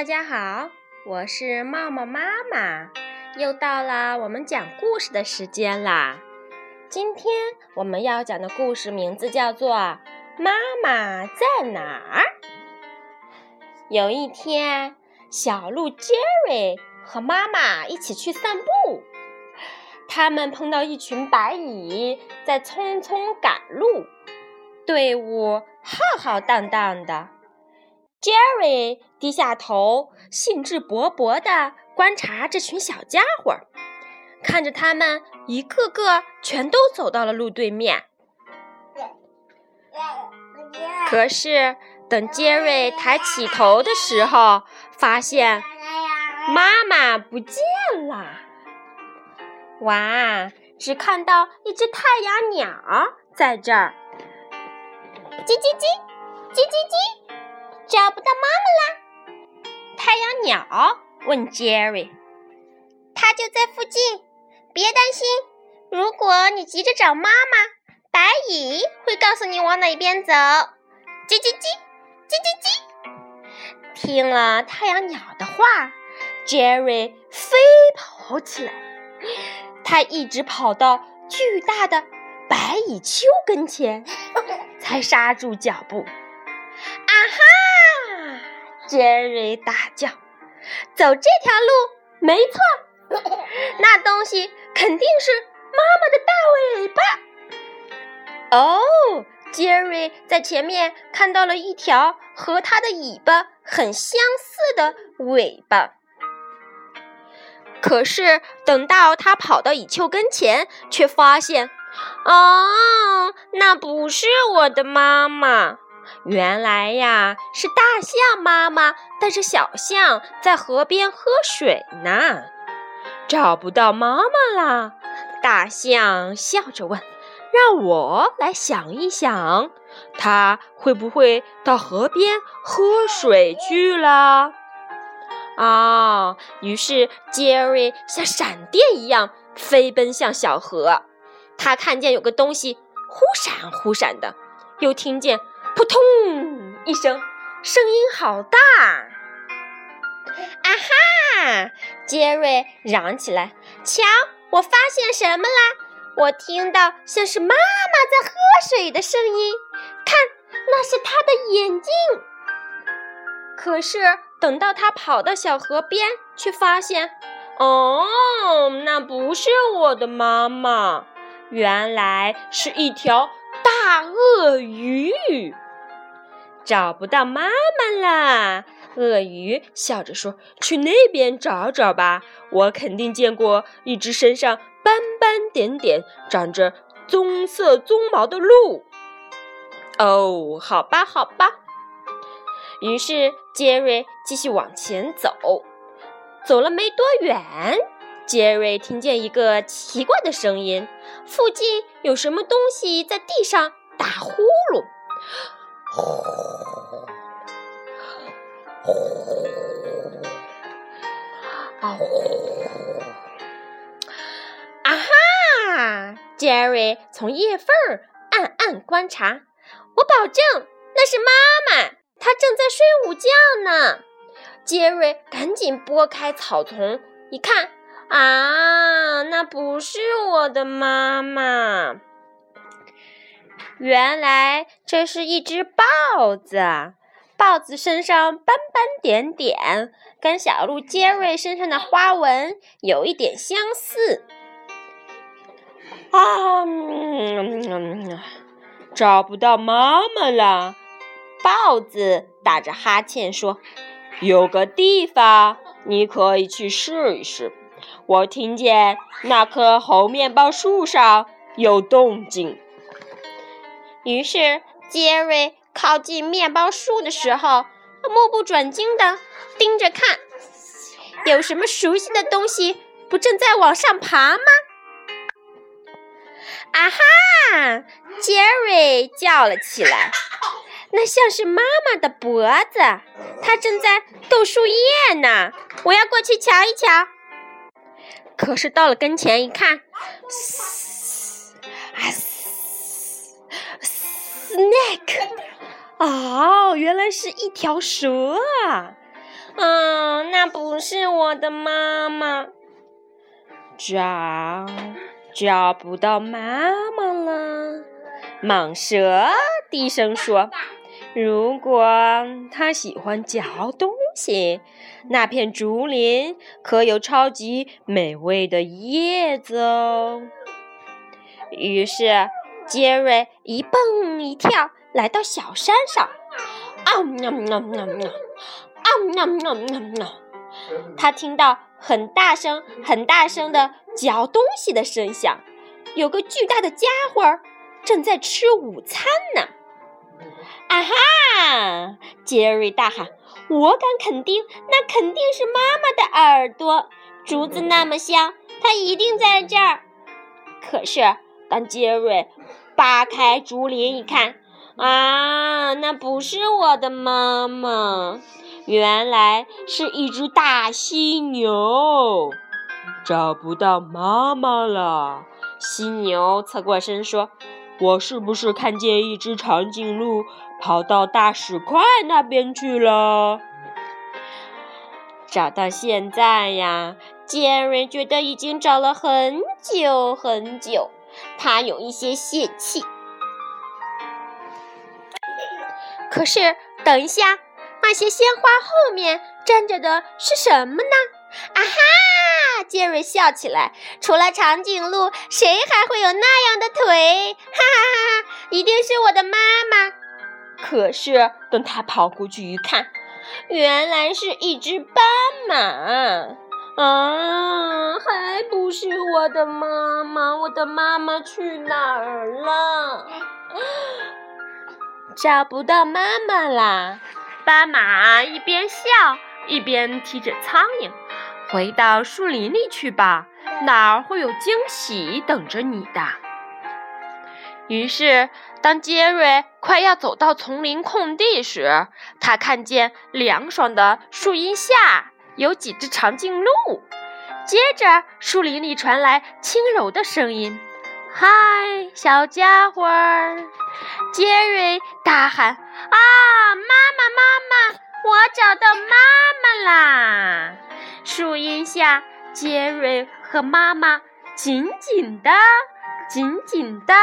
大家好，我是茂茂妈妈，又到了我们讲故事的时间啦。今天我们要讲的故事名字叫做《妈妈在哪儿》。有一天，小鹿杰瑞和妈妈一起去散步，他们碰到一群白蚁在匆匆赶路，队伍浩浩荡荡的。Jerry 低下头，兴致勃勃地观察这群小家伙，看着他们一个个全都走到了路对面。可是，等 Jerry 抬起头的时候，发现妈妈不见了。哇，只看到一只太阳鸟在这儿，叽叽叽，叽叽叽。找不到妈妈啦！太阳鸟问 Jerry：“ 它就在附近，别担心。如果你急着找妈妈，白蚁会告诉你往哪边走。”叽叽叽，叽叽叽。听了太阳鸟的话，Jerry 飞跑起来。他一直跑到巨大的白蚁丘跟前，才刹住脚步。杰瑞大叫：“走这条路，没错，那东西肯定是妈妈的大尾巴。”哦，杰瑞在前面看到了一条和他的尾巴很相似的尾巴。可是等到他跑到蚁丘跟前，却发现，哦，那不是我的妈妈。原来呀，是大象妈妈带着小象在河边喝水呢，找不到妈妈啦。大象笑着问：“让我来想一想，它会不会到河边喝水去了？”啊！于是杰瑞像闪电一样飞奔向小河。他看见有个东西忽闪忽闪的，又听见。扑通一声，声音好大！啊哈！杰瑞嚷起来：“瞧，我发现什么啦？我听到像是妈妈在喝水的声音。看，那是她的眼睛。”可是等到他跑到小河边，却发现，哦，那不是我的妈妈，原来是一条大鳄鱼。找不到妈妈啦！鳄鱼笑着说：“去那边找找吧，我肯定见过一只身上斑斑点点、长着棕色鬃毛的鹿。”哦，好吧，好吧。于是杰瑞继续往前走，走了没多远，杰瑞听见一个奇怪的声音：附近有什么东西在地上打呼噜。！Jerry 从叶缝儿暗暗观察，我保证那是妈妈，她正在睡午觉呢。杰瑞赶紧拨开草丛，一看，啊，那不是我的妈妈。原来这是一只豹子，豹子身上斑斑点点，跟小鹿杰瑞身上的花纹有一点相似。啊，找不到妈妈了！豹子打着哈欠说：“有个地方你可以去试一试。我听见那棵猴面包树上有动静。”于是，杰瑞靠近面包树的时候，目不转睛地盯着看，有什么熟悉的东西不正在往上爬吗？啊哈！杰瑞叫了起来，那像是妈妈的脖子，它正在逗树叶呢。我要过去瞧一瞧。可是到了跟前一看，嘶！啊！Snake，哦，原来是一条蛇啊！嗯，那不是我的妈妈。找，找不到妈妈了。蟒蛇低声说：“如果它喜欢嚼东西，那片竹林可有超级美味的叶子哦。”于是，杰瑞一蹦一跳来到小山上。啊喵喵喵喵！啊喵喵喵喵！他听到很大声、很大声的嚼东西的声响，有个巨大的家伙正在吃午餐呢。啊哈！杰瑞大喊：“我敢肯定，那肯定是妈妈的耳朵，竹子那么香，它一定在这儿。”可是，当杰瑞扒开竹林一看，啊，那不是我的妈妈，原来是一只大犀牛，找不到妈妈了。犀牛侧过身说：“我是不是看见一只长颈鹿跑到大石块那边去了？”找到现在呀，杰瑞觉得已经找了很久很久。他有一些泄气，可是等一下，那些鲜花后面站着的是什么呢？啊哈！杰瑞笑起来，除了长颈鹿，谁还会有那样的腿？哈哈哈哈！一定是我的妈妈。可是等他跑过去一看，原来是一只斑马。啊，还不是我的妈妈！我的妈妈去哪儿了？找不到妈妈啦！斑马一边笑一边踢着苍蝇，回到树林里去吧，哪儿会有惊喜等着你的？于是，当杰瑞快要走到丛林空地时，他看见凉爽的树荫下。有几只长颈鹿。接着，树林里传来轻柔的声音：“嗨，小家伙！”杰瑞大喊：“啊，妈妈，妈妈，我找到妈妈啦！”树荫下，杰瑞和妈妈紧紧的、紧紧的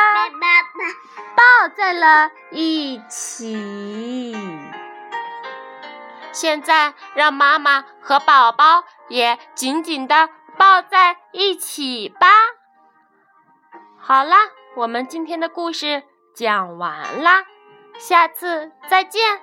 抱在了一起。现在，让妈妈和宝宝也紧紧的抱在一起吧。好啦，我们今天的故事讲完啦，下次再见。